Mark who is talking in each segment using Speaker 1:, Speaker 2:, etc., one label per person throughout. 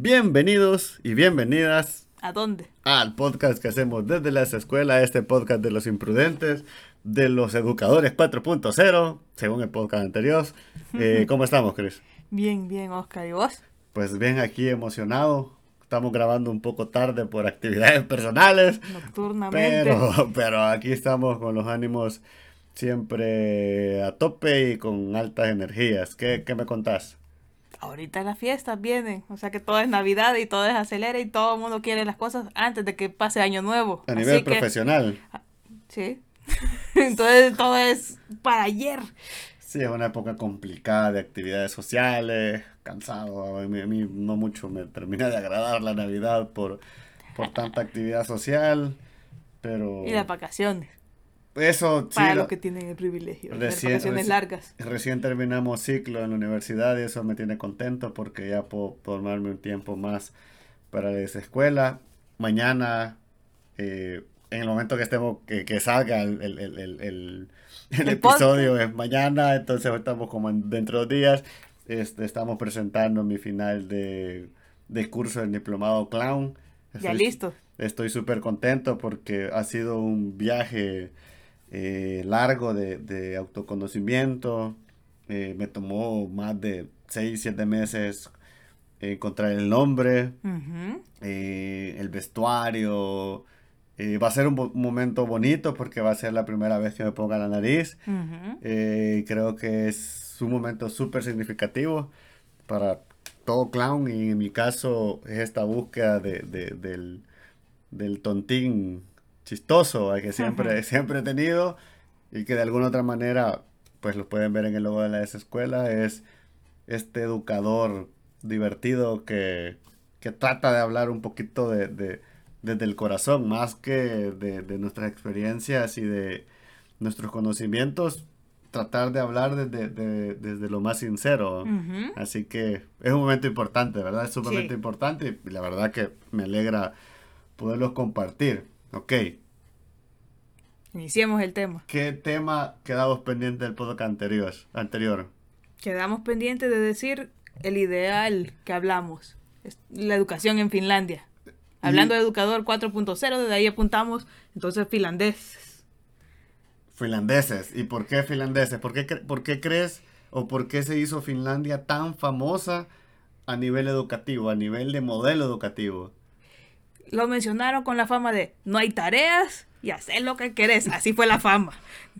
Speaker 1: Bienvenidos y bienvenidas
Speaker 2: ¿A dónde?
Speaker 1: al podcast que hacemos desde las escuelas, este podcast de los imprudentes, de los educadores 4.0, según el podcast anterior. Eh, ¿Cómo estamos, Chris?
Speaker 2: Bien, bien, Oscar. ¿Y vos?
Speaker 1: Pues bien, aquí emocionado. Estamos grabando un poco tarde por actividades personales,
Speaker 2: Nocturnamente.
Speaker 1: pero, pero aquí estamos con los ánimos siempre a tope y con altas energías. ¿Qué, qué me contás?
Speaker 2: Ahorita las fiestas vienen, o sea que todo es Navidad y todo es acelera y todo el mundo quiere las cosas antes de que pase Año Nuevo.
Speaker 1: A
Speaker 2: Así
Speaker 1: nivel
Speaker 2: que-
Speaker 1: profesional.
Speaker 2: Sí. Entonces todo es para ayer.
Speaker 1: Sí, es una época complicada de actividades sociales, cansado. A mí, a mí no mucho me termina de agradar la Navidad por, por tanta actividad social, pero
Speaker 2: Y las vacaciones,
Speaker 1: eso sí,
Speaker 2: para
Speaker 1: lo-
Speaker 2: los que tienen el privilegio
Speaker 1: Recién-
Speaker 2: vacaciones
Speaker 1: reci-
Speaker 2: largas.
Speaker 1: recién terminamos ciclo en la universidad y eso me tiene contento porque ya puedo tomarme un tiempo más para esa escuela. Mañana, eh, en el momento que estemos, que, que salga el, el, el, el, el- el
Speaker 2: El
Speaker 1: episodio es mañana, entonces estamos como en- dentro de dos días. Este, estamos presentando mi final de, de curso del diplomado clown.
Speaker 2: Ya
Speaker 1: Estoy-
Speaker 2: listo.
Speaker 1: Estoy súper contento porque ha sido un viaje eh, largo de, de autoconocimiento. Eh, me tomó más de 6, 7 meses encontrar el nombre,
Speaker 2: Ujú.
Speaker 1: eh, el vestuario. Eh, va a ser un, un momento bonito porque va a ser la primera vez que me ponga la nariz.
Speaker 2: Ujú.
Speaker 1: Eh, creo que es un momento súper significativo para todo clown y en mi caso es esta búsqueda de, de- del, del tontín chistoso que siempre,
Speaker 2: Ajá.
Speaker 1: siempre he tenido y que de alguna otra manera, pues lo pueden ver en el logo de la escuela, es este educador divertido que, que trata de hablar un poquito de, de- desde el corazón, más que de, de nuestras experiencias y de nuestros conocimientos, tratar de hablar desde, de- desde lo más sincero.
Speaker 2: Ujú.
Speaker 1: Así que es un momento importante, ¿verdad? Es sumamente
Speaker 2: Sí.
Speaker 1: importante y la verdad que me alegra poderlos compartir. Ok,
Speaker 2: Iniciemos el tema.
Speaker 1: ¿qué tema quedamos pendiente del podcast anterior? anterior?
Speaker 2: Quedamos pendientes de decir el ideal que hablamos, la educación en Finlandia. Hablando de educador 4.0, desde ahí apuntamos entonces finlandés.
Speaker 1: Finlandeses. ¿Y por qué finlandeses? ¿Por qué, cre- por qué crees o por qué se hizo Finlandia tan famosa a nivel educativo, a nivel de modelo educativo?
Speaker 2: Lo mencionaron con la fama de no hay tareas y hacer lo que querés. Así fue la fama.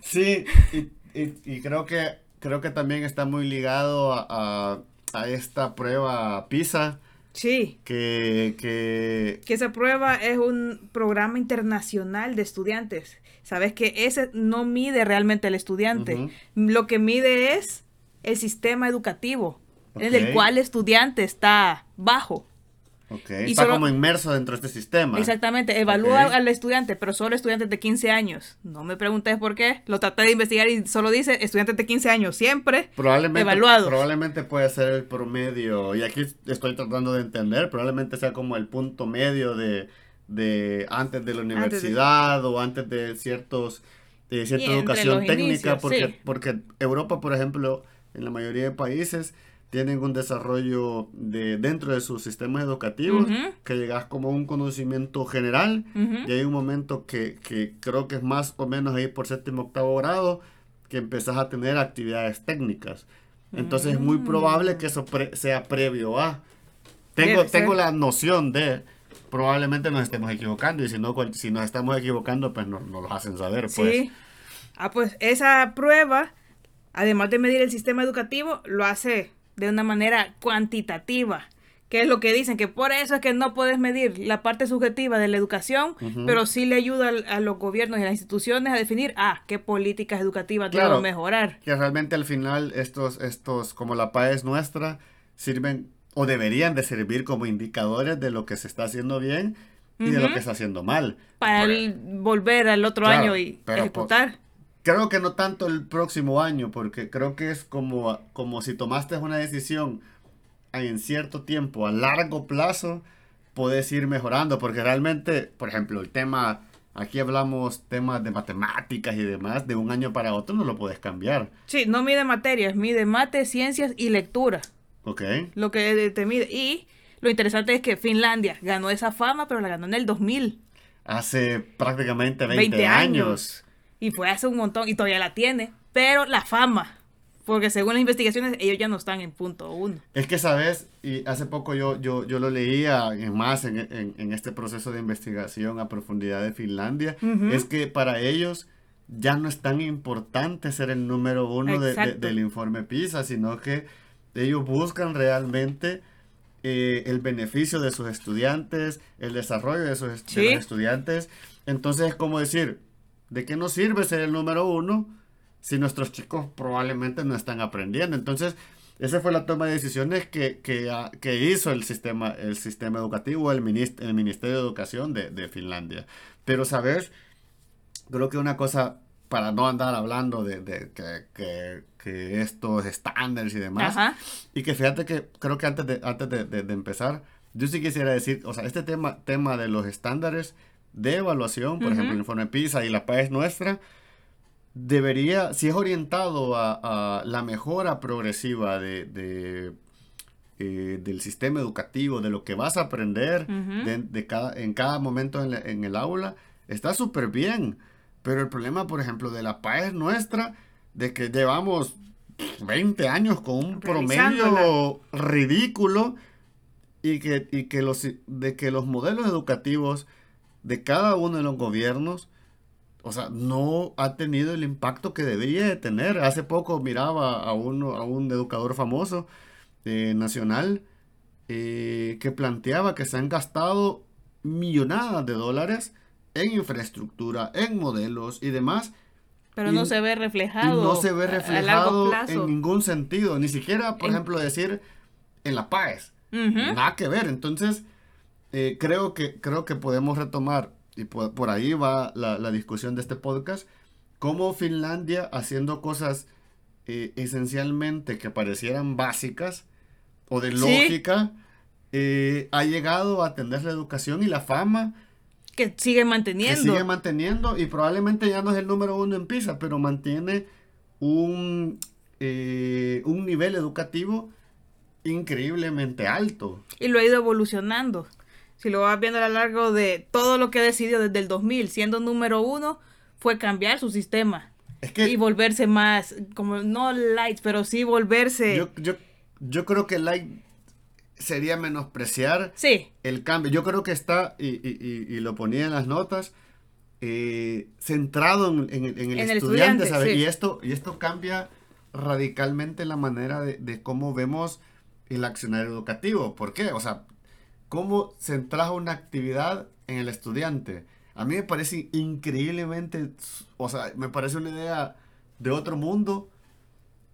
Speaker 1: Sí, y, y- y creo que creo que también está muy ligado a, a- a esta prueba PISA
Speaker 2: Sí,
Speaker 1: que, que
Speaker 2: que esa prueba es un programa internacional de estudiantes. Sabes que ese no mide realmente al estudiante. Lo que mide es el sistema educativo en
Speaker 1: Ok.
Speaker 2: el cual el estudiante está bajo. Y
Speaker 1: está
Speaker 2: solo-
Speaker 1: como inmerso dentro de este sistema.
Speaker 2: Exactamente, evalúa al estudiante, pero solo estudiantes de 15 años. No me preguntes por qué, lo traté de investigar y solo dice estudiantes de 15 años, siempre
Speaker 1: Probablemente,
Speaker 2: evaluados.
Speaker 1: probablemente puede ser el promedio, y aquí estoy tratando de entender, probablemente sea como el punto medio de, de antes de la
Speaker 2: de-
Speaker 1: universidad o antes de ciertos de cierta
Speaker 2: Y entre
Speaker 1: educación técnica,
Speaker 2: inicios,
Speaker 1: porque,
Speaker 2: sí.
Speaker 1: porque Europa, por ejemplo, en la mayoría de países tienen un desarrollo de dentro de sus sistemas educativos que llegas como a un conocimiento general y hay un momento que, que creo que es más o menos ahí por séptimo octavo grado que empezás a tener actividades técnicas. Entonces es muy probable que eso pre- sea previo a. Tengo,
Speaker 2: Mm. Ser.
Speaker 1: tengo la noción de, probablemente nos estemos equivocando y si no, si nos estamos equivocando, pues nos, nos lo hacen saber. Pues.
Speaker 2: Sí. Ah, pues esa prueba, además de medir el sistema educativo, lo hace de una manera cuantitativa. Que es lo que dicen, que por eso es que no puedes medir la parte subjetiva de la educación, pero sí le ayuda a los gobiernos y a las instituciones a definir, ah, qué políticas educativas
Speaker 1: Claro.
Speaker 2: debo mejorar.
Speaker 1: Que realmente al final estos, estos como la PAES nuestra, sirven o deberían de servir como indicadores de lo que se está haciendo bien y de lo que está haciendo mal.
Speaker 2: Para el- volver al otro
Speaker 1: Claro,
Speaker 2: año y ejecutar.
Speaker 1: Creo que no tanto el próximo año, porque creo que es como, como si tomaste una decisión en cierto tiempo, a largo plazo, puedes ir mejorando, porque realmente, por ejemplo, el tema, aquí hablamos temas de matemáticas y demás, de un año para otro no lo puedes cambiar.
Speaker 2: Sí, no mide materias, mide mate, ciencias y lectura.
Speaker 1: Ok.
Speaker 2: Lo que te mide. Y lo interesante es que Finlandia ganó esa fama, pero la ganó en el 2000.
Speaker 1: Hace prácticamente 20, años.
Speaker 2: Y fue hace un montón, y todavía la tiene. Pero la fama, porque según las investigaciones, ellos ya no están en punto uno.
Speaker 1: Es que, ¿sabes? Y hace poco yo, yo, yo lo leía más en, en, en este proceso de investigación a profundidad de Finlandia. Es que para ellos ya no es tan importante ser el número uno de, del informe PISA, sino que ellos buscan realmente eh, el beneficio de sus estudiantes, el desarrollo de sus estudiantes. Entonces, es como decir, ¿de qué nos sirve ser el número uno si nuestros chicos probablemente no están aprendiendo? Entonces, esa fue la toma de decisiones que, que, ah, hizo el sistema, el sistema educativo, el, el Ministerio de Educación de, de Finlandia. Pero, ¿sabes? Creo que una cosa para no andar hablando de, de que, que, que, estos estándares y demás. Y que fíjate que creo que antes de, antes de, de, empezar, yo sí quisiera decir, o sea, este tema, tema de los estándares de evaluación, por ejemplo, el informe PISA y la PAES nuestra, debería, si es orientado a, a la mejora progresiva de, eh, del sistema educativo, de lo que vas a aprender de, de, cada, en cada momento en, en el aula, está súper bien. Pero el problema, por ejemplo, de la paz nuestra, de que llevamos 20 años con un promedio ridículo y que, y que los, de que los modelos educativos de cada uno de los gobiernos, o sea, no ha tenido el impacto que debería de tener. Hace poco miraba a, uno, a un educador famoso eh, nacional eh, que planteaba que se han gastado millonadas de dólares en infraestructura, en modelos y demás.
Speaker 2: Pero no se ve reflejado.
Speaker 1: no se ve reflejado en ningún sentido. Ni siquiera, por ejemplo, decir en la paz. Nada que ver. Entonces, eh, creo, que, creo que podemos retomar, y por, ahí va la, discusión de este podcast, cómo Finlandia, haciendo cosas eh, esencialmente que parecieran básicas o de lógica, eh, ha llegado a atender la educación y la fama
Speaker 2: que sigue manteniendo.
Speaker 1: Que sigue manteniendo y probablemente ya no es el número uno en PISA, pero mantiene un, eh, un nivel educativo increíblemente alto.
Speaker 2: Y lo ha ido evolucionando. Si lo vas viendo a lo largo de todo lo que ha decidido desde el 2000, siendo número uno, fue cambiar su sistema. y volverse más, como no light, pero sí volverse...
Speaker 1: Yo, yo, yo creo que light sería menospreciar el cambio. Yo creo que está, y, lo ponía en las notas, eh, centrado en, el, estudiante, Y, esto, y esto cambia radicalmente la manera de, cómo vemos el accionario educativo. ¿Por qué? O sea, cómo centras una actividad en el estudiante. A mí me parece increíblemente, o sea, me parece una idea de otro mundo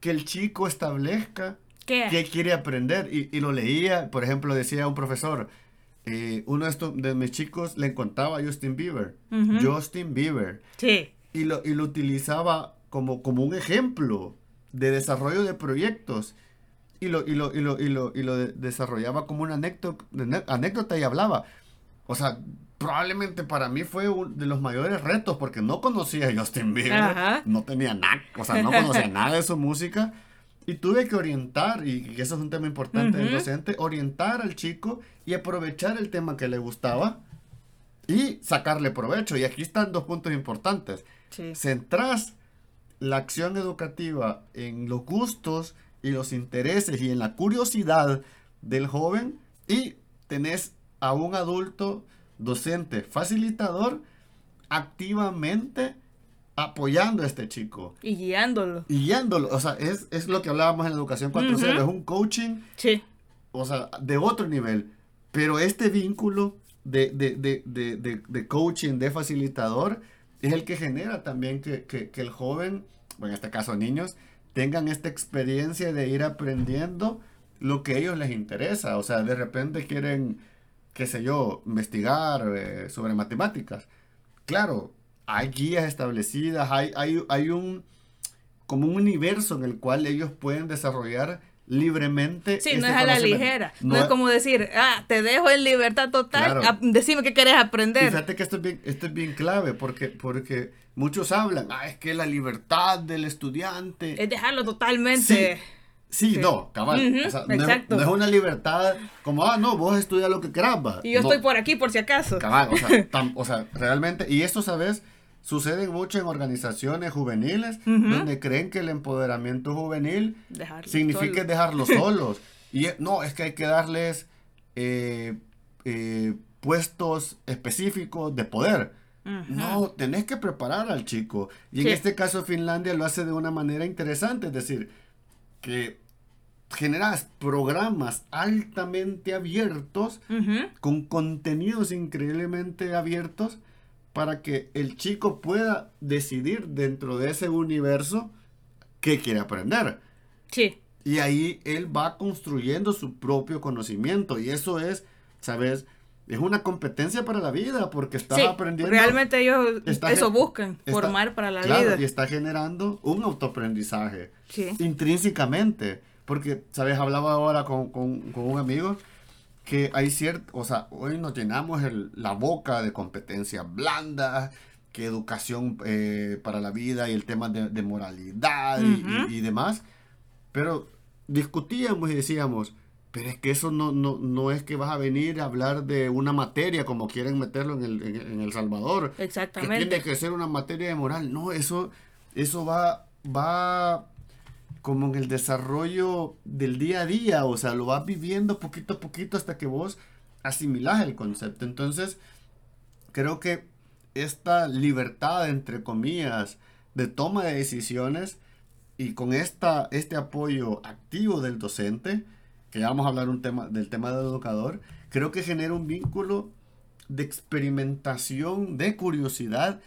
Speaker 1: que el chico establezca ¿Qué? quiere aprender? Y, lo leía, por ejemplo, decía un profesor, eh, uno de, estos, de mis chicos le contaba a Justin Bieber. Justin Bieber.
Speaker 2: Sí.
Speaker 1: Y lo, y lo utilizaba como, como un ejemplo de desarrollo de proyectos. Y lo, y lo, y lo, y lo, y lo desarrollaba como una anécdota, anécdota y hablaba. O sea, probablemente para mí fue uno de los mayores retos porque no conocía a Justin Bieber. No tenía nada, o sea, no conocía nada de su música y tuve que orientar, y eso es un tema importante del docente, orientar al chico y aprovechar el tema que le gustaba y sacarle provecho. Y aquí están dos puntos importantes. Sí. Centrás la acción educativa en los gustos y los intereses y en la curiosidad del joven y tenés a un adulto docente facilitador activamente apoyando a este chico.
Speaker 2: Y guiándolo.
Speaker 1: Y guiándolo. O sea, es, es lo que hablábamos en Educación 4.0. Es un coaching.
Speaker 2: Sí.
Speaker 1: O sea, de otro nivel. Pero este vínculo de, de, de, de coaching, de facilitador, es el que genera también que, que, que el joven, o en este caso niños, tengan esta experiencia de ir aprendiendo lo que a ellos les interesa. O sea, de repente quieren, qué sé yo, investigar eh, sobre matemáticas. Claro, hay guías establecidas, hay, hay, hay un como un universo en el cual ellos pueden desarrollar libremente.
Speaker 2: Sí, no este es a la ligera. No, es como decir, ah, te dejo en libertad total, decime qué quieres aprender.
Speaker 1: fíjate que esto es bien, esto es bien clave porque, porque muchos hablan, ah, es que la libertad del estudiante.
Speaker 2: Es dejarlo totalmente.
Speaker 1: Sí. no, cabal. o sea, no, es, una libertad como, ah, no, vos estudias lo que querás.
Speaker 2: Y yo estoy por aquí por si acaso.
Speaker 1: Cabal, o sea, o sea realmente, y esto, ¿sabes? Sucede mucho en organizaciones juveniles donde creen que el empoderamiento juvenil significa dejarlos solos. Y no, es que hay que darles eh, eh, puestos específicos de poder. No, tenés que preparar al chico. Y en este caso Finlandia lo hace de una manera interesante, es decir, que generas programas altamente abiertos, con contenidos increíblemente abiertos, para que el chico pueda decidir dentro de ese universo qué quiere aprender.
Speaker 2: Sí.
Speaker 1: Y ahí él va construyendo su propio conocimiento. Y eso es, ¿sabes? Es una competencia para la vida porque está aprendiendo.
Speaker 2: Realmente ellos eso buscan, formar para la vida.
Speaker 1: Y está generando un autoaprendizaje sí. intrínsecamente. Porque, ¿sabes? Hablaba ahora con, con, con un amigo que hay cierto, o sea, hoy nos llenamos la boca de competencias blandas, que educación eh, para la vida y el tema de, moralidad y, demás, pero discutíamos y decíamos, pero es que eso no, no, no, es que vas a venir a hablar de una materia como quieren meterlo en El, en, el Salvador.
Speaker 2: Exactamente.
Speaker 1: Que tiene que ser una materia de moral. No, eso, eso va, va como en el desarrollo del día a día, o sea, lo vas viviendo poquito a poquito hasta que vos asimilás el concepto. Entonces, creo que esta libertad, entre comillas, de toma de decisiones y con esta, este apoyo activo del docente, que ya vamos a hablar un tema, del tema del educador, creo que genera un vínculo de experimentación, de curiosidad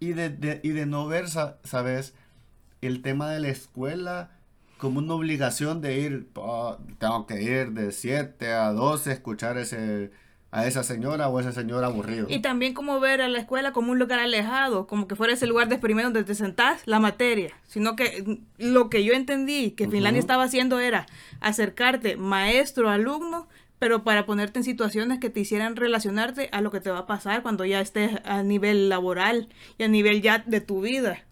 Speaker 1: y de, y de no ver, ¿sabes? El tema de la escuela como una obligación de ir, oh, tengo que ir de 7 a 12 escuchar ese, a esa señora o ese señor aburrido.
Speaker 2: Y también como ver a la escuela como un lugar alejado, como que fuera ese lugar de experimento donde te sentás la materia, sino que lo que yo entendí que Finlandia estaba haciendo era acercarte maestro, alumno, pero para ponerte en situaciones que te hicieran relacionarte a lo que te va a pasar cuando ya estés a nivel laboral y a nivel ya de tu vida.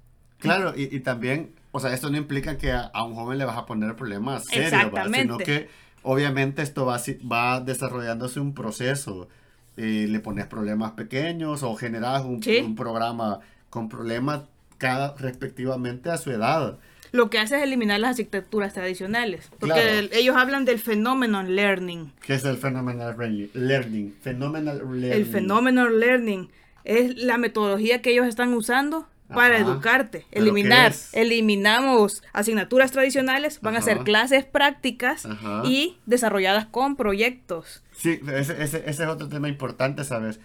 Speaker 1: Claro, y, y también o sea, esto no implica que a, un joven le vas a poner problemas serios, sino que obviamente esto va, va desarrollándose un proceso. y le pones problemas pequeños o generas un, programa con problemas cada respectivamente a su edad.
Speaker 2: Lo que hace es eliminar las arquitecturas tradicionales, porque ellos hablan del phenomenon learning.
Speaker 1: ¿Qué es el phenomenal learning? Phenomenal learning.
Speaker 2: El phenomenal learning es la metodología que ellos están usando para educarte, eliminar, eliminamos asignaturas tradicionales, van a ser clases prácticas y desarrolladas con proyectos.
Speaker 1: Sí, ese, ese, es otro tema importante, ¿sabes?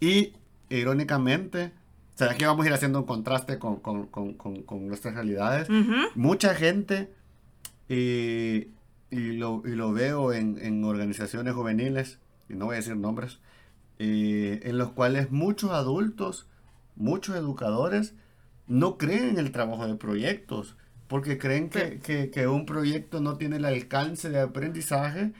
Speaker 1: Y irónicamente, ¿sabes que vamos a ir haciendo un contraste con, con, con, con nuestras realidades? Mucha gente, y, y, lo, y, lo, veo en, en, organizaciones juveniles, y no voy a decir nombres, en los cuales muchos adultos, muchos educadores, no creen en el trabajo de proyectos, porque creen que, un proyecto no tiene el alcance de aprendizaje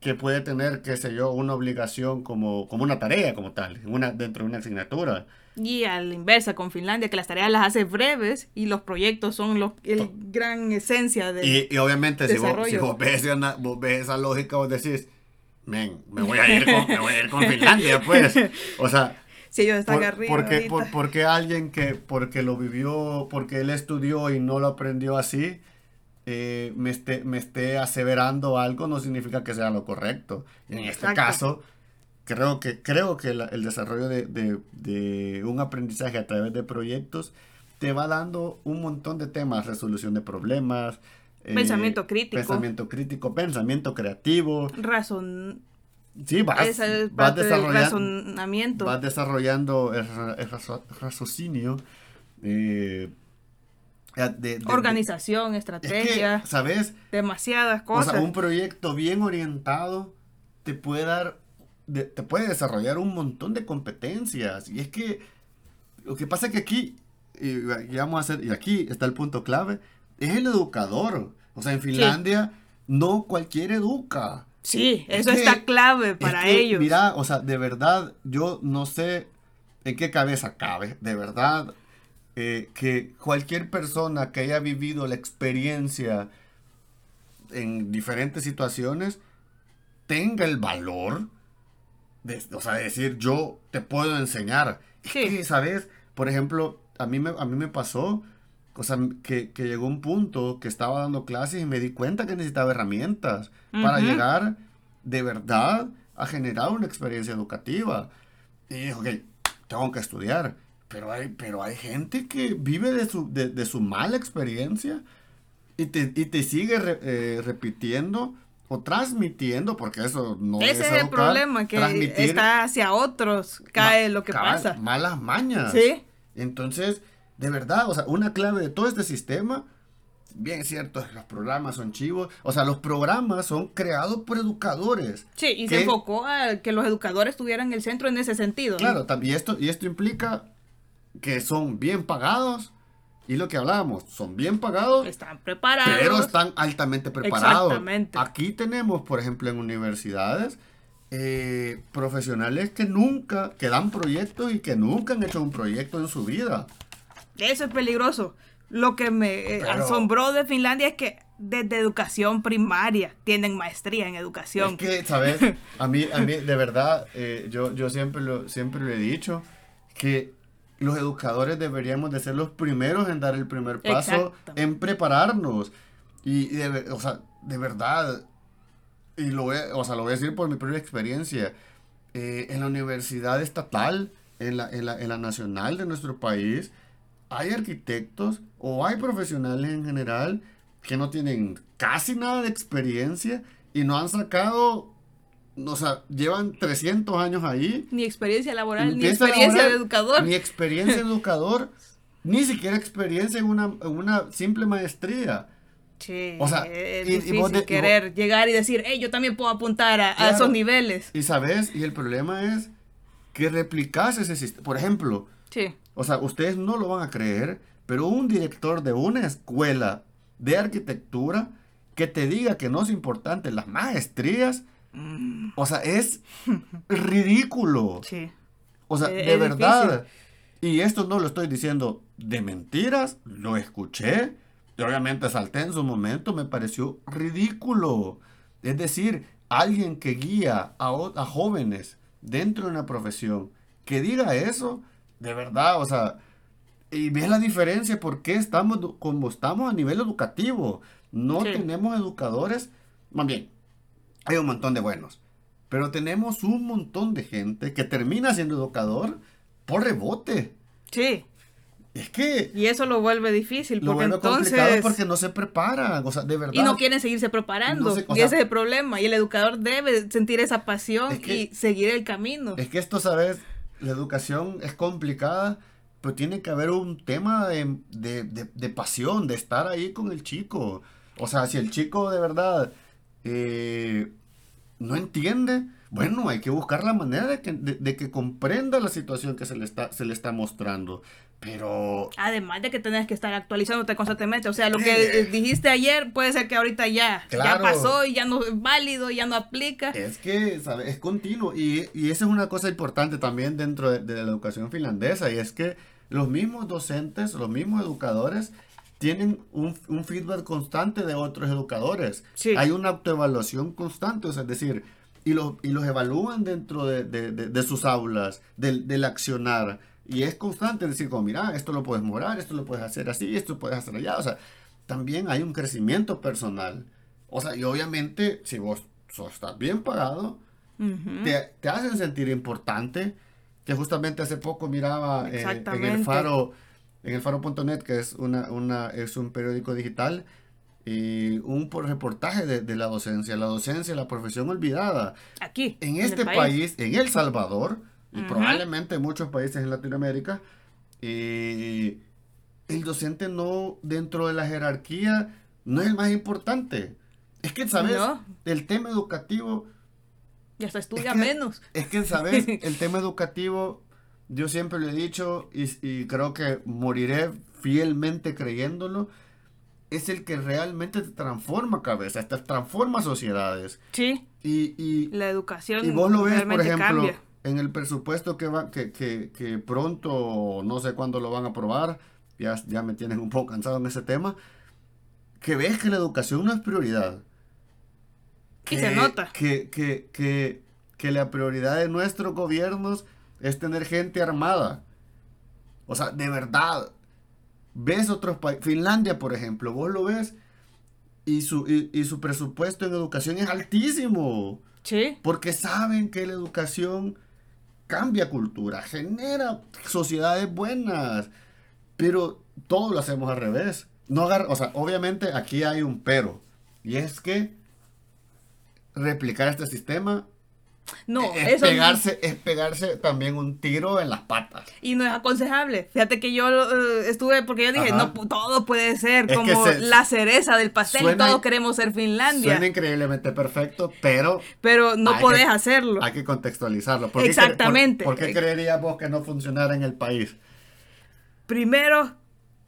Speaker 1: que puede tener, qué sé yo, una obligación como, como una tarea como tal, una, dentro de una asignatura.
Speaker 2: Y a la inversa con Finlandia, que las tareas las hace breves y los proyectos son los, el gran esencia de
Speaker 1: Y, obviamente si vos, ves, esa lógica, vos decís, men, me voy a ir con, me voy a ir con Finlandia, pues. O sea,
Speaker 2: si ellos están arriba.
Speaker 1: Porque, por, porque alguien que, porque lo vivió, porque él estudió y no lo aprendió así, eh, me, esté, me esté aseverando algo, no significa que sea lo correcto. En este caso, creo que, creo que el desarrollo de, de, de, un aprendizaje a través de proyectos te va dando un montón de temas, resolución de problemas.
Speaker 2: Eh, pensamiento crítico.
Speaker 1: Pensamiento crítico, pensamiento creativo.
Speaker 2: Razón
Speaker 1: Sí, vas,
Speaker 2: desarrollando,
Speaker 1: vas desarrollando el, raciocinio. Eh, de,
Speaker 2: Organización, estrategia.
Speaker 1: ¿Sabes?
Speaker 2: Demasiadas cosas.
Speaker 1: O sea, un proyecto bien orientado te puede dar, te puede desarrollar un montón de competencias. Y es que lo que pasa es que aquí, y, vamos a hacer, y aquí está el punto clave, es el educador. O sea, en Finlandia no cualquier educa.
Speaker 2: Sí, eso está clave para ellos.
Speaker 1: Mira, o sea, de verdad, yo no sé en qué cabeza cabe, de verdad, eh, que cualquier persona que haya vivido la experiencia en diferentes situaciones tenga el valor de, o sea, decir, yo te puedo enseñar. Sí. ¿sabes? Por ejemplo, a mí me, a mí me pasó, o sea, que, llegó un punto que estaba dando clases y me di cuenta que necesitaba herramientas para llegar de verdad a generar una experiencia educativa. Y dije, ok, tengo que estudiar. Pero hay, pero hay gente que vive de su, de, su mala experiencia y te, y te sigue eh, repitiendo o transmitiendo, porque eso no
Speaker 2: Ese es, Ese es el problema, que está hacia otros, cae lo que pasa.
Speaker 1: Malas mañas. Sí. Entonces, de verdad, o sea, una clave de todo este sistema, bien cierto, los programas son chivos, o sea, los programas son creados por educadores.
Speaker 2: Sí, y se enfocó a que los educadores tuvieran el centro en ese sentido.
Speaker 1: Claro, también esto, y esto implica que son bien pagados, y lo que hablábamos, son bien pagados.
Speaker 2: Están preparados.
Speaker 1: Pero están altamente preparados. Exactamente. Aquí tenemos, por ejemplo, en universidades, eh, profesionales que nunca, que dan proyectos y que nunca han hecho un proyecto en su vida.
Speaker 2: Eso es peligroso. Lo que me eh, asombró de Finlandia es que desde educación primaria tienen maestría en educación.
Speaker 1: Es que, ¿sabes? A mí, a mí de verdad, eh, yo, yo siempre, lo, siempre lo he dicho, que los educadores deberíamos de ser los primeros en dar el primer paso, en prepararnos. Y, de, o sea, de verdad, y lo voy, o sea, lo voy a decir por mi propia experiencia, eh, en la universidad estatal, en la, en, la, en la nacional de nuestro país, hay arquitectos o hay profesionales en general que no tienen casi nada de experiencia y no han sacado, o sea, llevan 300 años ahí.
Speaker 2: Ni experiencia laboral, ni experiencia de educador.
Speaker 1: Ni experiencia de educador, ni siquiera experiencia en una, en una simple maestría.
Speaker 2: Sí, o sea, es difícil querer llegar y decir, hey, yo también puedo apuntar a, esos niveles.
Speaker 1: Y sabes, y el problema es que replicas ese sistema. Por ejemplo, sí. o sea, ustedes no lo van a creer, pero un director de una escuela de arquitectura que te diga que no es importante las maestrías, mm. o sea, es ridículo. Sí. O sea, de verdad. Y esto no lo estoy diciendo de mentiras, lo escuché obviamente salté en su momento, me pareció ridículo. Es decir, alguien que guía a, a jóvenes dentro de una profesión, que diga eso, de verdad, o sea, y ves la diferencia por qué estamos como estamos a nivel educativo. No tenemos educadores, más bien, hay un montón de buenos, pero tenemos un montón de gente que termina siendo educador por rebote.
Speaker 2: Sí.
Speaker 1: Es que...
Speaker 2: Y eso lo vuelve difícil, porque lo entonces...
Speaker 1: complicado porque no se preparan, o sea, de verdad.
Speaker 2: Y no quieren seguirse preparando, y ese es el problema, y el educador debe sentir esa pasión y seguir el camino.
Speaker 1: Es que esto, ¿sabes? La educación es complicada, pero tiene que haber un tema de, de, pasión, de estar ahí con el chico. O sea, si el chico de verdad eh, no entiende, bueno, hay que buscar la manera de que, de, que comprenda la situación que se le está, se le está mostrando. Pero.
Speaker 2: Además de que tenés que estar actualizándote constantemente. O sea, lo que eh. dijiste ayer puede ser que ahorita ya, ya pasó y ya no es válido, ya no aplica.
Speaker 1: Es que, ¿sabes? Es continuo. Y, y esa es una cosa importante también dentro de, la educación finlandesa. Y es que los mismos docentes, los mismos educadores, tienen un, feedback constante de otros educadores. Hay una autoevaluación constante. O sea, es decir, y, los y los evalúan dentro de, de sus aulas, del, del accionar y es constante decir, como, mira, esto lo puedes morar, esto lo puedes hacer así, esto lo puedes hacer allá. O sea, también hay un crecimiento personal. O sea, y obviamente, si vos sos, estás bien pagado, te, te, hacen sentir importante. Que justamente hace poco miraba eh, en el faro, en el faro.net, que es, una, una, es un periódico digital, y un reportaje de, de, la docencia, la docencia, la profesión olvidada.
Speaker 2: Aquí.
Speaker 1: En este país, en El Salvador, y probablemente en muchos países en Latinoamérica, el docente no, dentro de la jerarquía, no es el más importante. Es que, ¿sabes? El tema educativo...
Speaker 2: Ya se estudia menos.
Speaker 1: Es que, ¿sabes? el tema educativo, yo siempre lo he dicho y, y creo que moriré fielmente creyéndolo. es el que realmente te transforma cabezas, te transforma sociedades.
Speaker 2: Sí.
Speaker 1: Y, y,
Speaker 2: La educación
Speaker 1: y vos lo ves, por ejemplo,
Speaker 2: cambia.
Speaker 1: En el presupuesto que, va, que, que, que pronto, no sé cuándo lo van a aprobar, ya, ya me tienen un poco cansado en ese tema, que ves que la educación no es prioridad.
Speaker 2: Y se nota.
Speaker 1: Que, que, que, que la prioridad de nuestros gobiernos es tener gente armada. O sea, de verdad, ves otros países, Finlandia, por ejemplo, vos lo ves y su, y, y su presupuesto en educación es altísimo.
Speaker 2: Sí.
Speaker 1: Porque saben que la educación cambia cultura, genera sociedades buenas, pero todo lo hacemos al revés. No o sea, obviamente aquí hay un pero, y es que replicar este sistema
Speaker 2: No,
Speaker 1: es,
Speaker 2: eso
Speaker 1: pegarse, es pegarse también un tiro en las patas.
Speaker 2: y no es aconsejable. Fíjate que yo eh, estuve porque yo dije,
Speaker 1: Ajá.
Speaker 2: no todo puede ser
Speaker 1: Es
Speaker 2: como
Speaker 1: se-
Speaker 2: la cereza del pastel
Speaker 1: suena-
Speaker 2: todos queremos ser Finlandia,
Speaker 1: Suena increíblemente perfecto, pero
Speaker 2: pero no
Speaker 1: que-
Speaker 2: podés hacerlo.
Speaker 1: hay que contextualizarlo. ¿Por qué cre-
Speaker 2: Exactamente.
Speaker 1: ¿Por, por qué creerías vos que no funcionara en el país?
Speaker 2: Primero,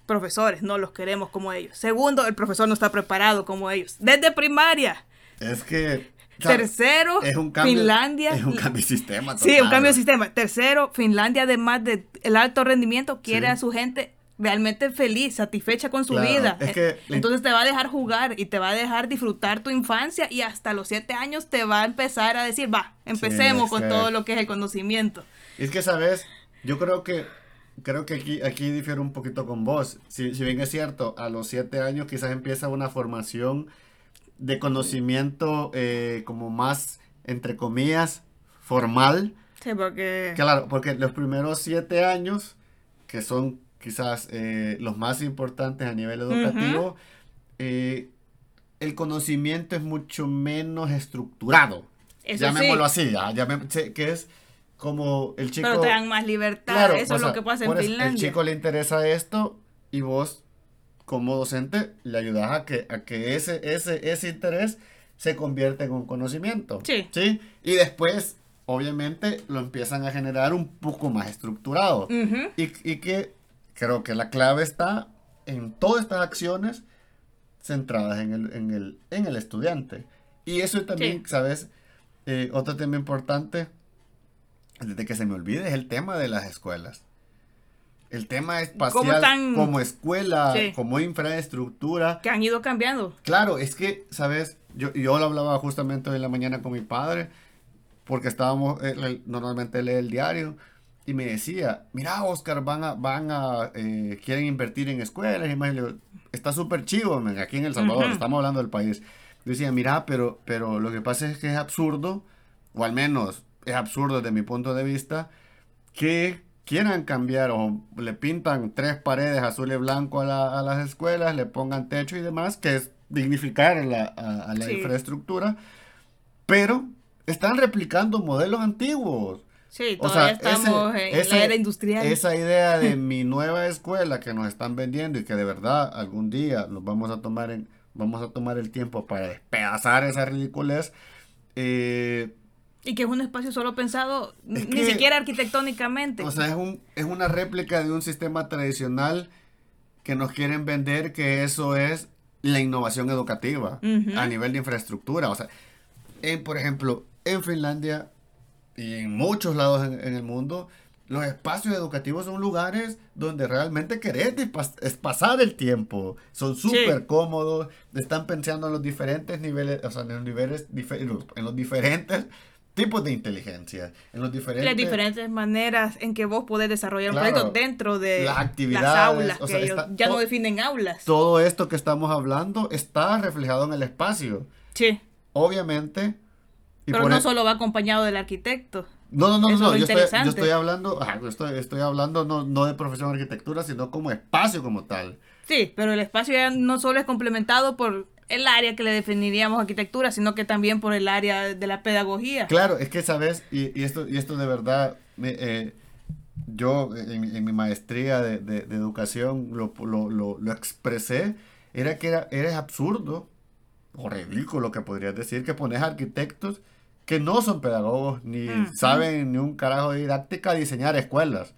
Speaker 2: profesores, no los queremos como ellos. Segundo, el profesor no está preparado como ellos. Desde primaria.
Speaker 1: Es que...
Speaker 2: Tercero,
Speaker 1: es un cambio,
Speaker 2: Finlandia.
Speaker 1: Es un cambio de sistema.
Speaker 2: Sí, un
Speaker 1: total.
Speaker 2: cambio de sistema. Tercero, Finlandia, además del alto rendimiento, quiere
Speaker 1: Sí.
Speaker 2: a su gente realmente feliz, satisfecha con su
Speaker 1: Claro,
Speaker 2: vida.
Speaker 1: es que-
Speaker 2: Eh, Entonces te va a dejar jugar y te va a dejar disfrutar tu infancia y hasta los siete años te va a empezar a decir, va, empecemos con
Speaker 1: que-
Speaker 2: todo lo que es el conocimiento.
Speaker 1: Es que, ¿sabes? Yo creo que creo que aquí, aquí difiero un poquito con vos. Si, si bien es cierto, a los siete años quizás empieza una formación de conocimiento eh, como más, entre comillas, formal.
Speaker 2: Sí, porque...
Speaker 1: Claro, porque los primeros siete años, que son quizás eh, los más importantes a nivel educativo, eh, el conocimiento es mucho menos estructurado.
Speaker 2: Eso
Speaker 1: Llamémoslo
Speaker 2: sí.
Speaker 1: así, ya, llamé- sí, que es como el chico...
Speaker 2: Pero te dan más libertad.
Speaker 1: Claro,
Speaker 2: eso es
Speaker 1: sea,
Speaker 2: lo que pasa en Finlandia.
Speaker 1: El chico le interesa esto y vos, como docente, le ayudas a que, a que ese, ese, ese interés se convierta en un conocimiento.
Speaker 2: Sí.
Speaker 1: Y después, obviamente, lo empiezan a generar un poco más estructurado.
Speaker 2: Ujú.
Speaker 1: y, y que creo que la clave está en todas estas acciones centradas en el, en el, en el estudiante. Y eso también,
Speaker 2: Sí.
Speaker 1: ¿sabes? Eh, otro tema importante, desde que se me olvide, es el tema de las escuelas. El tema espacial
Speaker 2: están?
Speaker 1: como escuela,
Speaker 2: Sí.
Speaker 1: como infraestructura.
Speaker 2: Que han ido cambiando.
Speaker 1: Claro, es que, ¿sabes? Yo, yo lo hablaba justamente hoy en la mañana con mi padre, porque estábamos, él- él normalmente lee el diario, y me decía, mira, Oscar, van a, van a, eh, quieren invertir en escuelas, y más, está súper chivo, aquí en El Salvador,
Speaker 2: Ujú.
Speaker 1: estamos hablando del país. Yo decía, mira, pero, pero lo que pasa es que es absurdo, o al menos es absurdo desde mi punto de vista, que quieran cambiar o le pintan tres paredes azul y blanco a, la- a las escuelas, le pongan techo y demás, que es dignificar a la, a- a la
Speaker 2: Sí.
Speaker 1: infraestructura, pero están replicando modelos antiguos.
Speaker 2: Sí,
Speaker 1: O
Speaker 2: todavía
Speaker 1: sea,
Speaker 2: estamos
Speaker 1: ese-
Speaker 2: en
Speaker 1: ese-
Speaker 2: la era industrial.
Speaker 1: Esa idea de mi nueva escuela que nos están vendiendo y que de verdad algún día nos vamos a tomar en, vamos a tomar el tiempo para despedazar esa ridiculez. eh,
Speaker 2: Y que es un espacio solo pensado
Speaker 1: Es
Speaker 2: ni
Speaker 1: que-
Speaker 2: siquiera arquitectónicamente.
Speaker 1: O sea, es, un, es una réplica de un sistema tradicional que nos quieren vender que eso es la innovación educativa a nivel de infraestructura. O sea, en, por ejemplo, en Finlandia y en muchos lados en, en el mundo, los espacios educativos son lugares donde realmente querés es pasar el tiempo. Son súper cómodos, están pensando en los diferentes niveles, o sea, en los niveles, en los diferentes tipos de inteligencia, en los diferentes...
Speaker 2: las diferentes maneras en que vos podés desarrollar un proyecto dentro de
Speaker 1: Las actividades,
Speaker 2: las aulas,
Speaker 1: o
Speaker 2: que ellos ya no definen aulas.
Speaker 1: Todo esto que estamos hablando está reflejado en el espacio.
Speaker 2: Sí,
Speaker 1: Obviamente. y
Speaker 2: pero no
Speaker 1: e-
Speaker 2: solo va acompañado del arquitecto.
Speaker 1: No, no, no,
Speaker 2: eso
Speaker 1: no, yo estoy, yo estoy hablando, yo estoy, estoy hablando no, no de profesión de arquitectura, sino como espacio como tal.
Speaker 2: Sí, pero el espacio ya no solo es complementado por el área que le definiríamos arquitectura, sino que también por el área de la pedagogía.
Speaker 1: Claro, es que sabes, y, y esto, y esto de verdad, eh, yo en, en mi maestría de, de- de educación lo, lo, lo, lo expresé, era que era, era absurdo, o ridículo que podrías decir, que pones arquitectos que no son pedagogos, ni saben ni un carajo de didáctica diseñar escuelas.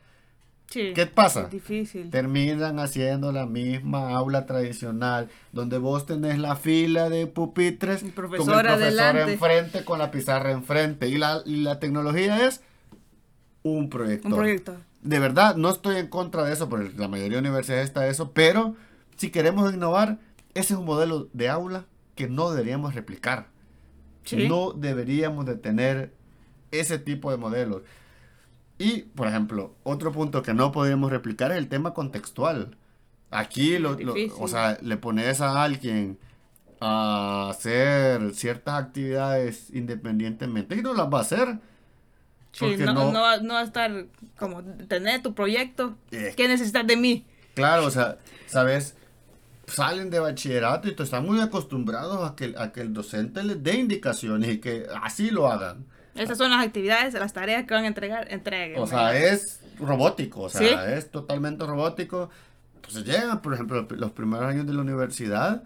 Speaker 2: Sí,
Speaker 1: ¿Qué pasa?
Speaker 2: difícil.
Speaker 1: Terminan haciendo la misma aula tradicional, donde vos tenés la fila de pupitres
Speaker 2: El
Speaker 1: con el
Speaker 2: profesor adelante.
Speaker 1: enfrente, con la pizarra enfrente. Y la, y la tecnología es un proyector.
Speaker 2: Un proyecto.
Speaker 1: De verdad, no estoy en contra de eso, porque la mayoría de universidades está eso, pero si queremos innovar, ese es un modelo de aula que no deberíamos replicar.
Speaker 2: Sí.
Speaker 1: No deberíamos de tener ese tipo de modelos. Y, por ejemplo, otro punto que no podríamos replicar es el tema contextual. Aquí, lo, o sea, le pones a alguien a hacer ciertas actividades independientemente y no las va a hacer.
Speaker 2: Sí, no,
Speaker 1: no-
Speaker 2: no, va- no va a estar como tener tu proyecto.
Speaker 1: Eh.
Speaker 2: ¿Qué necesitas de mí?
Speaker 1: Claro, o sea, ¿sabes? Salen de bachillerato y están muy acostumbrados a que, a que el docente les dé indicaciones y que así lo hagan.
Speaker 2: Esas son las actividades, las tareas que van a entregar, entreguen.
Speaker 1: O sea, es robótico, o sea,
Speaker 2: Sí.
Speaker 1: es totalmente robótico. Pues llegan, por ejemplo, los primeros años de la universidad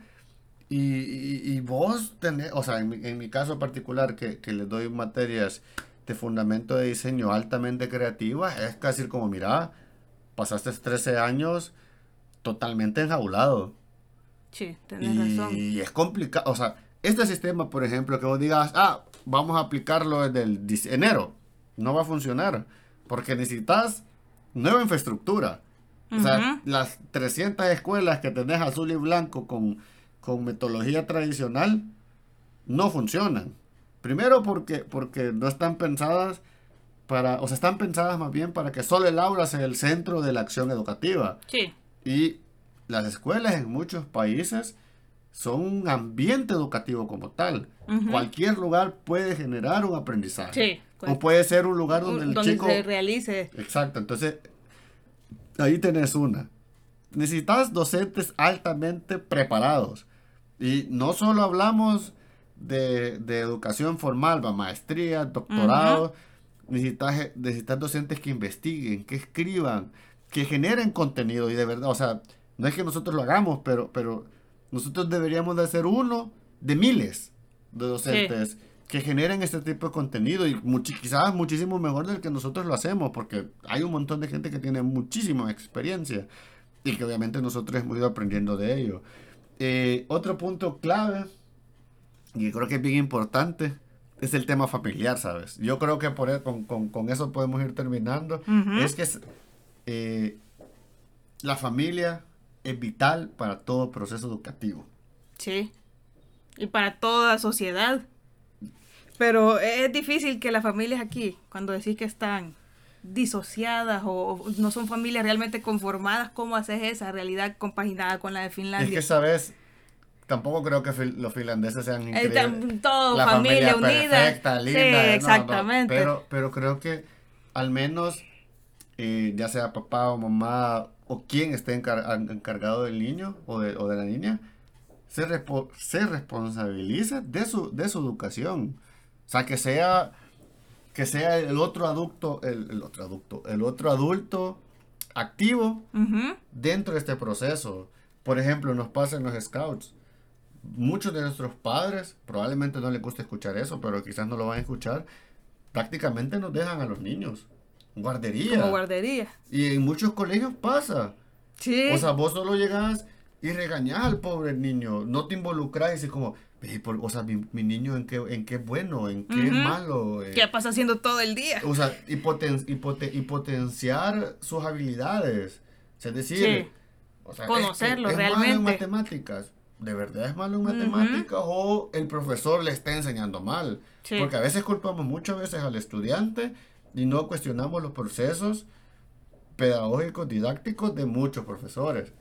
Speaker 1: y, y- y vos tenés, o sea, en mi, en mi caso particular, que, que les doy materias de fundamento de diseño altamente creativas, es casi como, mira, pasaste 13 años totalmente enjaulado.
Speaker 2: Sí, tenés razón.
Speaker 1: Y es complicado, o sea, este sistema, por ejemplo, que vos digas, ah, vamos a aplicarlo desde el enero, no va a funcionar, porque necesitas nueva infraestructura. O sea, las 300 escuelas que tenés azul y blanco con, con metodología tradicional no funcionan. Primero porque, porque no están pensadas para, o sea, están pensadas más bien para que solo el aula sea el centro de la acción educativa.
Speaker 2: Sí,
Speaker 1: Y las escuelas en muchos países son un ambiente educativo como tal. Cualquier lugar puede generar un aprendizaje.
Speaker 2: Sí,
Speaker 1: O puede ser un lugar donde el
Speaker 2: donde
Speaker 1: chico...
Speaker 2: se realice.
Speaker 1: Exacto, entonces ahí tenés una. Necesitas docentes altamente preparados. Y no solo hablamos de, de educación formal, va, maestría, doctorado. necesitas, necesitas docentes que investiguen, que escriban, que generen contenido. Y de verdad, o sea, no es que nosotros lo hagamos, pero, pero nosotros deberíamos de ser uno de miles de docentes que generen este tipo de contenido y muchi- quizás muchísimo mejor del que nosotros lo hacemos, porque hay un montón de gente que tiene muchísima experiencia y que obviamente nosotros hemos ido aprendiendo de ello. Eh, otro punto clave, y creo que es bien importante, es el tema familiar, ¿sabes? Yo creo que por e- con, con- con eso podemos ir terminando.
Speaker 2: Ujú.
Speaker 1: Es que eh, la familia es vital para todo proceso educativo.
Speaker 2: Sí. Y para toda sociedad. Pero es difícil que las familias aquí, cuando decís que están disociadas o, o no son familias realmente conformadas, ¿cómo haces esa realidad compaginada con la de
Speaker 1: Es
Speaker 2: Finlandia?
Speaker 1: que, ¿sabes? Tampoco creo que los finlandeses sean increíbles.
Speaker 2: todo
Speaker 1: la
Speaker 2: familia,
Speaker 1: familia,
Speaker 2: unida.
Speaker 1: perfecta,
Speaker 2: sí,
Speaker 1: linda. no,
Speaker 2: exactamente.
Speaker 1: pero, pero creo que al menos, eh, ya sea papá o mamá o quien esté encar- encargado del niño o de, o de la niña, se, se responsabilice de su, de su educación. O sea, que sea, que sea el otro adulto, el, el otro adulto, el otro adulto activo dentro de este proceso. Por ejemplo, nos pasa en los scouts. Muchos de nuestros padres, probablemente no les guste escuchar eso, pero quizás no lo van a escuchar, prácticamente nos dejan a los niños. Guardería.
Speaker 2: Como guardería.
Speaker 1: y en muchos colegios pasa.
Speaker 2: Sí.
Speaker 1: O sea, vos solo llegas y regañás al pobre niño, no te involucras y dices como, "Ve, por- o sea, mi, mi niño en qué, en qué es bueno, en qué es
Speaker 2: Ujú.
Speaker 1: malo. eh".
Speaker 2: ¿Qué pasa haciendo todo el día?
Speaker 1: O sea, y, poten- y pote- y potenciar sus habilidades. O sea, es decir,
Speaker 2: Sí.
Speaker 1: o sea,
Speaker 2: Conocerlo
Speaker 1: es, es malo en
Speaker 2: realmente.
Speaker 1: matemáticas. ¿De verdad es malo en matemáticas o el profesor le está enseñando mal?
Speaker 2: Sí.
Speaker 1: Porque a veces culpamos muchas veces al estudiante y no cuestionamos los procesos pedagógicos, didácticos de muchos profesores.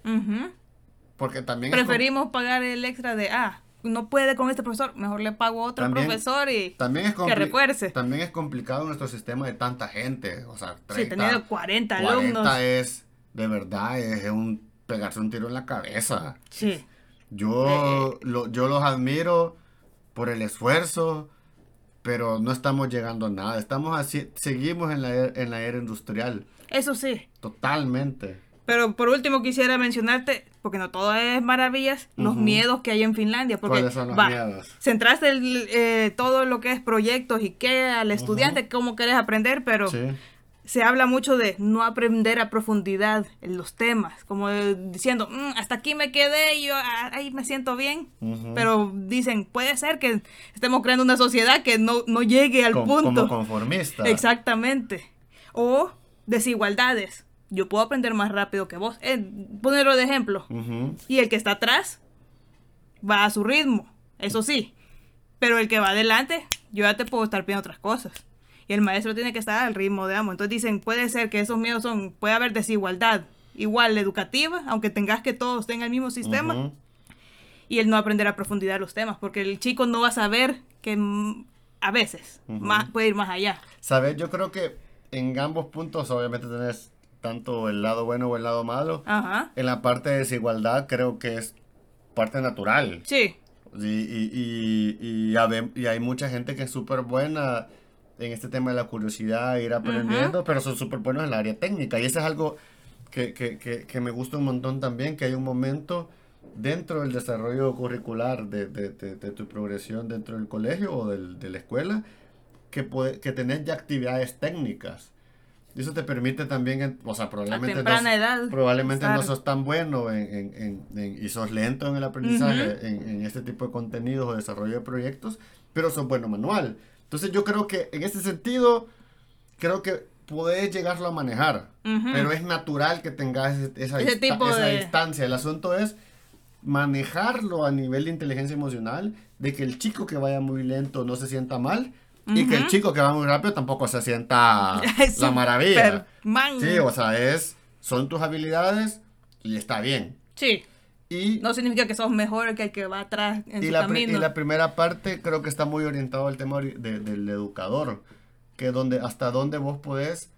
Speaker 1: Porque también
Speaker 2: Preferimos pagar el extra de, ah, no puede con este profesor, mejor le pago a otro
Speaker 1: También-
Speaker 2: profesor y...
Speaker 1: También es,
Speaker 2: que refuerce.
Speaker 1: también es complicado nuestro sistema de tanta gente. O sea, 30,
Speaker 2: Sí, teniendo 40
Speaker 1: 40
Speaker 2: alumnos.
Speaker 1: es, de verdad, es un pegarse un tiro en la cabeza.
Speaker 2: Sí.
Speaker 1: Yo,
Speaker 2: Eh,
Speaker 1: lo- yo los admiro por el esfuerzo, pero no estamos llegando a nada. Estamos así, seguimos en la, er- en la era industrial,
Speaker 2: Eso sí.
Speaker 1: totalmente.
Speaker 2: Pero por último quisiera mencionarte, porque no todo es maravillas, los miedos que hay en Finlandia. Porque,
Speaker 1: ¿Cuáles son los
Speaker 2: va,
Speaker 1: miedos?
Speaker 2: Centraste el, eh, todo lo que es proyectos y qué al estudiante, cómo querés aprender, pero
Speaker 1: Sí.
Speaker 2: Se habla mucho de no aprender a profundidad en los temas, como diciendo, mm, hasta aquí me quedé y yo ah, ahí me siento bien, pero dicen, puede ser que estemos creando una sociedad que no, llegue al punto.
Speaker 1: Como conformista.
Speaker 2: Exactamente. O desigualdades. Yo puedo aprender más rápido que vos. Eh, ponerlo de ejemplo. Y el que está atrás va a su ritmo, eso sí. Pero el que va adelante, yo ya te puedo estar pidiendo otras cosas y el maestro tiene que estar al ritmo de amo. Entonces dicen, puede ser que esos miedos son, puede haber desigualdad igual educativa, aunque tengas que todos tengan el mismo sistema. Y el no aprender a profundidad los temas, porque el chico no va a saber que a veces más, puede ir más allá.
Speaker 1: Sabes, yo creo que en ambos puntos obviamente tenés tanto el lado bueno o el lado malo. Ajá. En la parte de desigualdad creo que es parte natural. Sí. Y, y, y, y, hay mucha gente que es súper buena en este tema de la curiosidad, ir aprendiendo, pero son súper buenos en el área técnica. Y eso es algo que, que, que, que, me gusta un montón también, que hay un momento dentro del desarrollo curricular de, de, de, tu progresión dentro del colegio o del, de la escuela, que, puede, que tenés ya actividades técnicas. Y eso te permite también, o sea, probablemente, no, probablemente no sos tan bueno en, en, en, y sos lento en el aprendizaje en, este tipo de contenidos o desarrollo de proyectos, pero sos bueno manual. Entonces yo creo que en este sentido, creo que puedes llegarlo a manejar, pero es natural que tengas esa, esa distancia. El asunto es manejarlo a nivel de inteligencia emocional, de que el chico que vaya muy lento no se sienta mal. Y que el chico que va muy rápido tampoco se sienta la maravilla. Sí, o sea, es, son tus habilidades y está bien. Sí.
Speaker 2: Y, no significa que sos mejor que el que va atrás en su
Speaker 1: la,
Speaker 2: camino.
Speaker 1: Y la primera parte creo que está muy orientado al tema del educador, que donde hasta dónde vos podés,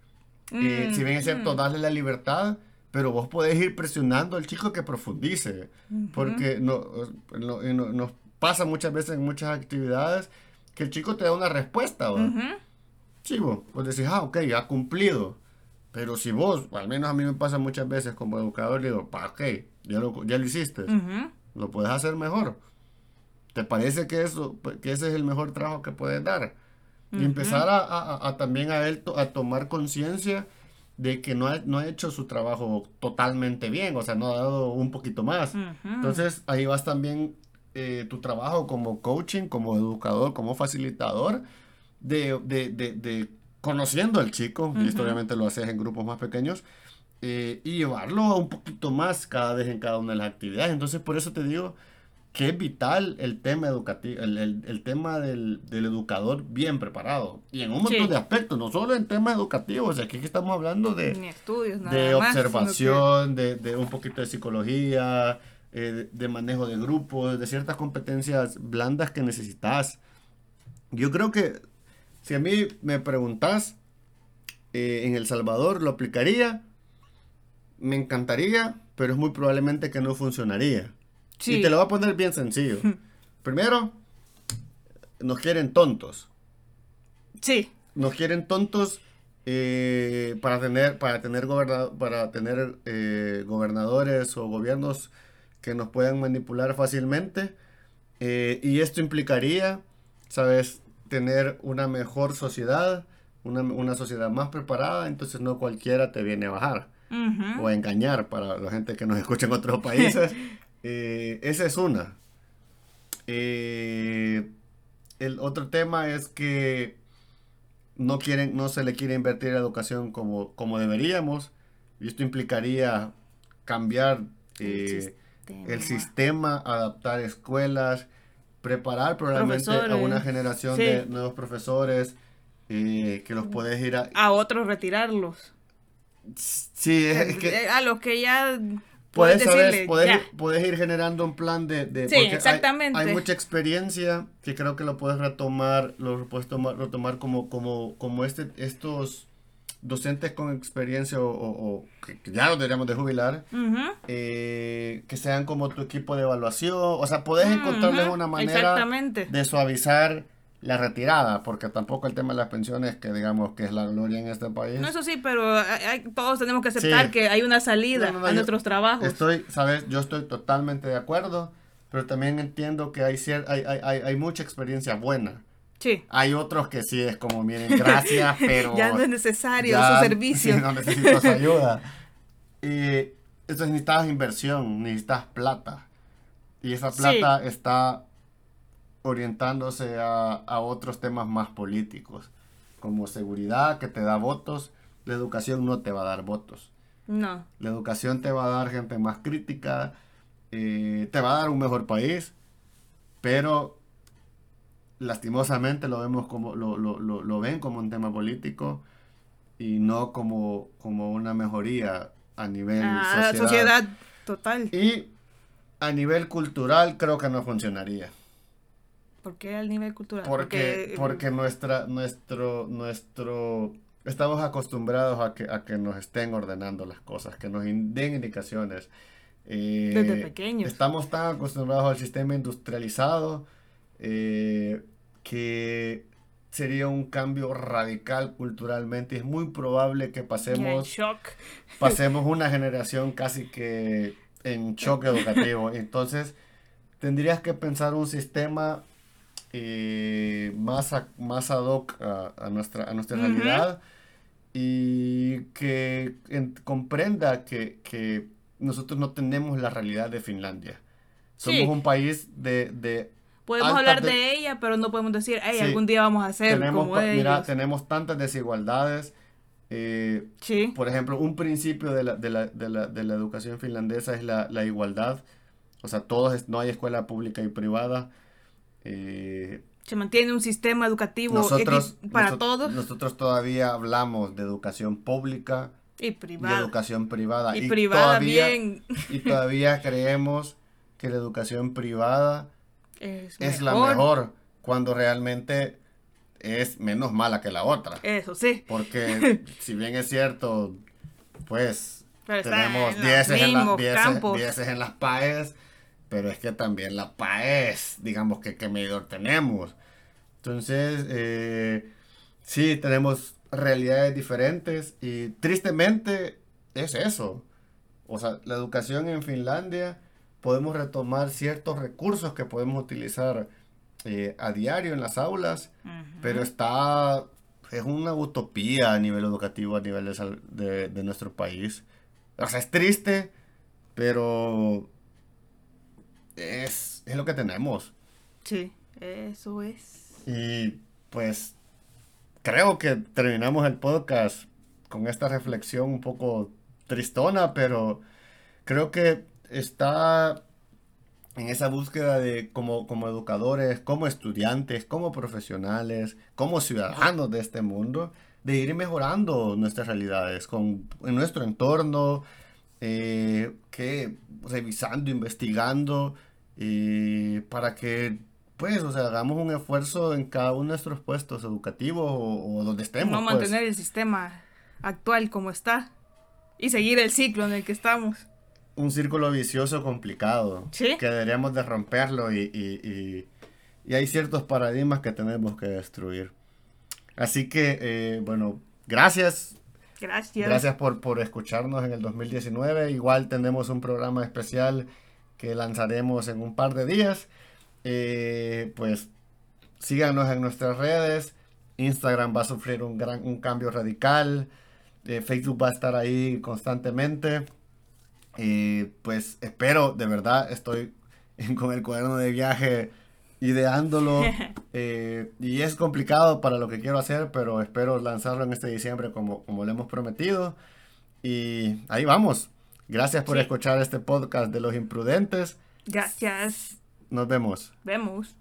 Speaker 1: eh, mm, si bien es cierto, mm. darle la libertad, pero vos podés ir presionando al chico que profundice, porque no, nos pasa muchas veces en muchas actividades que el chico te da una respuesta, ¿va? Sí, vos, vos decís, ah, ok, ha cumplido, pero si vos, al menos a mí me pasa muchas veces como educador, digo, pa, ok, ya lo, ya lo hiciste, lo puedes hacer mejor. ¿Te parece que, eso, que ese es el mejor trabajo que puedes dar? Y empezar a, a, también a él a tomar conciencia de que no ha, no ha hecho su trabajo totalmente bien, o sea, no ha dado un poquito más. Entonces ahí vas también eh, tu trabajo como coaching, como educador, como facilitador, de, de, de, de conociendo al chico, y esto obviamente lo haces en grupos más pequeños, eh, y llevarlo un poquito más cada vez en cada una de las actividades. Entonces, por eso te digo que es vital el tema educativo, el, el, el tema del, del, educador bien preparado. Y en un montón de aspectos, no solo en temas educativos, aquí estamos hablando de, estudios, de observación, de, de, un poquito de psicología, eh, de, manejo de grupos, de ciertas competencias blandas que necesitas. Yo creo que si a mí me preguntas, eh, en El Salvador lo aplicaría, me encantaría, pero es muy probablemente que no funcionaría. Y te lo voy a poner bien sencillo. Primero, nos quieren tontos. Sí. Nos quieren tontos eh, para tener, para tener, para tener eh, gobernadores o gobiernos que nos puedan manipular fácilmente. y esto implicaría, ¿sabes? Tener una mejor sociedad, una, sociedad más preparada, entonces no cualquiera te viene a bajar o a engañar para la gente que nos escucha en otros países. Eh, esa es una. Eh, el otro tema es que no quieren, no se le quiere invertir en la educación como, como deberíamos. Y esto implicaría cambiar el eh, sistema, adaptar escuelas, preparar probablemente a una generación de nuevos profesores eh, que los puedes ir a...
Speaker 2: A otros retirarlos.
Speaker 1: Sí, es que...
Speaker 2: A los que ya...
Speaker 1: Puedes, saber, puedes, ir generando un plan de... de sí, exactamente. Hay, mucha experiencia que creo que lo puedes retomar, lo puedes tomar, retomar como, como, como este, estos docentes con experiencia o, que ya lo deberíamos de jubilar, eh, que sean como tu equipo de evaluación, o sea, puedes encontrarles una manera de suavizar la retirada, porque tampoco el tema de las pensiones, que digamos que es la gloria en este país.
Speaker 2: No, eso sí, pero todos tenemos que aceptar que hay una salida a nuestros trabajos.
Speaker 1: Estoy, sabes, yo estoy totalmente de acuerdo, pero también entiendo que hay, hay, hay, hay mucha experiencia buena
Speaker 2: Sí.
Speaker 1: Hay otros que sí es como, miren, gracias, pero...
Speaker 2: ya no es necesario
Speaker 1: ya-
Speaker 2: su servicio.
Speaker 1: sí, no necesito su ayuda. Y entonces necesitas inversión, necesitas plata. Y esa
Speaker 2: Sí.
Speaker 1: plata está orientándose a, a otros temas más políticos, como seguridad, que te da votos. La educación no te va a dar votos.
Speaker 2: No.
Speaker 1: La educación te va a dar gente más crítica, eh, te va a dar un mejor país, pero lastimosamente lo vemos como lo, lo- lo- lo ven como un tema político y no como, como una mejoría a nivel
Speaker 2: Ah,
Speaker 1: sociedad.
Speaker 2: sociedad total.
Speaker 1: Y a nivel cultural creo que no funcionaría.
Speaker 2: ¿Por qué al nivel cultural?
Speaker 1: Porque, porque nuestra, nuestro, nuestro, estamos acostumbrados a que, a que nos estén ordenando las cosas, que nos den indicaciones. Eh,
Speaker 2: Desde pequeños.
Speaker 1: Estamos tan acostumbrados al sistema industrializado eh, que sería un cambio radical culturalmente. Es muy probable que pasemos,
Speaker 2: shock.
Speaker 1: pasemos una generación casi que en shock educativo. Entonces, tendrías que pensar un sistema eh, más, a- más ad hoc a, a nuestra, a nuestra realidad y que en- comprenda que, que nosotros no tenemos la realidad de Finlandia. Somos
Speaker 2: Sí.
Speaker 1: un país de, de
Speaker 2: Podemos hablar
Speaker 1: de-
Speaker 2: de ella, pero no podemos decir, hey,
Speaker 1: Sí.
Speaker 2: algún día vamos a ser
Speaker 1: tenemos,
Speaker 2: como
Speaker 1: mira, tenemos tantas desigualdades. eh,
Speaker 2: Sí.
Speaker 1: por ejemplo, un principio de la, de la, de la, de la educación finlandesa es la, la igualdad. O sea, todos, es- no hay escuela pública y privada. Eh,
Speaker 2: Se mantiene un sistema educativo
Speaker 1: nosotros,
Speaker 2: para todos
Speaker 1: nosotros todavía hablamos de educación pública
Speaker 2: y
Speaker 1: y
Speaker 2: privado.
Speaker 1: educación privada.
Speaker 2: Y,
Speaker 1: y
Speaker 2: privada
Speaker 1: todavía,
Speaker 2: bien
Speaker 1: Y todavía creemos que la educación privada
Speaker 2: es,
Speaker 1: es la
Speaker 2: mejor.
Speaker 1: cuando realmente es menos mala que la otra.
Speaker 2: Eso sí.
Speaker 1: Porque si bien es cierto, pues
Speaker 2: Pero
Speaker 1: tenemos
Speaker 2: en los
Speaker 1: dieces en, las dieces en las PAES, pero es que también la PAES, digamos que qué medidor tenemos. Entonces, eh, sí, tenemos realidades diferentes y tristemente es eso. O sea, la educación en Finlandia, podemos retomar ciertos recursos que podemos utilizar eh, a diario en las aulas, pero está, es una utopía a nivel educativo, a nivel de, de nuestro país. O sea, es triste, pero es, es lo que tenemos.
Speaker 2: Sí, eso es.
Speaker 1: Y pues creo que terminamos el podcast con esta reflexión un poco tristona, pero creo que está en esa búsqueda de como, como educadores, como estudiantes, como profesionales, como ciudadanos de este mundo, de ir mejorando nuestras realidades con, en nuestro entorno, eh, que revisando, investigando, y para que pues, o sea, hagamos un esfuerzo en cada uno de nuestros puestos educativos o, o donde estemos.
Speaker 2: no
Speaker 1: pues.
Speaker 2: mantener el sistema actual como está y seguir el ciclo en el que estamos.
Speaker 1: Un círculo vicioso complicado.
Speaker 2: Sí.
Speaker 1: Que deberíamos de romperlo y, y, y- y hay ciertos paradigmas que tenemos que destruir. Así que, eh, bueno, gracias.
Speaker 2: Gracias.
Speaker 1: Gracias por, por escucharnos en el 2019. Igual tenemos un programa especial que lanzaremos en un par de días. Eh, pues síganos en nuestras redes. Instagram va a sufrir un gran un cambio radical. Eh, Facebook va a estar ahí constantemente. Y pues espero, de verdad, estoy con el cuaderno de viaje ideándolo. eh, y es complicado para lo que quiero hacer, pero espero lanzarlo en este diciembre como, como lo hemos prometido. Y ahí vamos. Gracias por
Speaker 2: Sí.
Speaker 1: escuchar este podcast de los imprudentes.
Speaker 2: Gracias.
Speaker 1: Nos vemos.
Speaker 2: Vemos.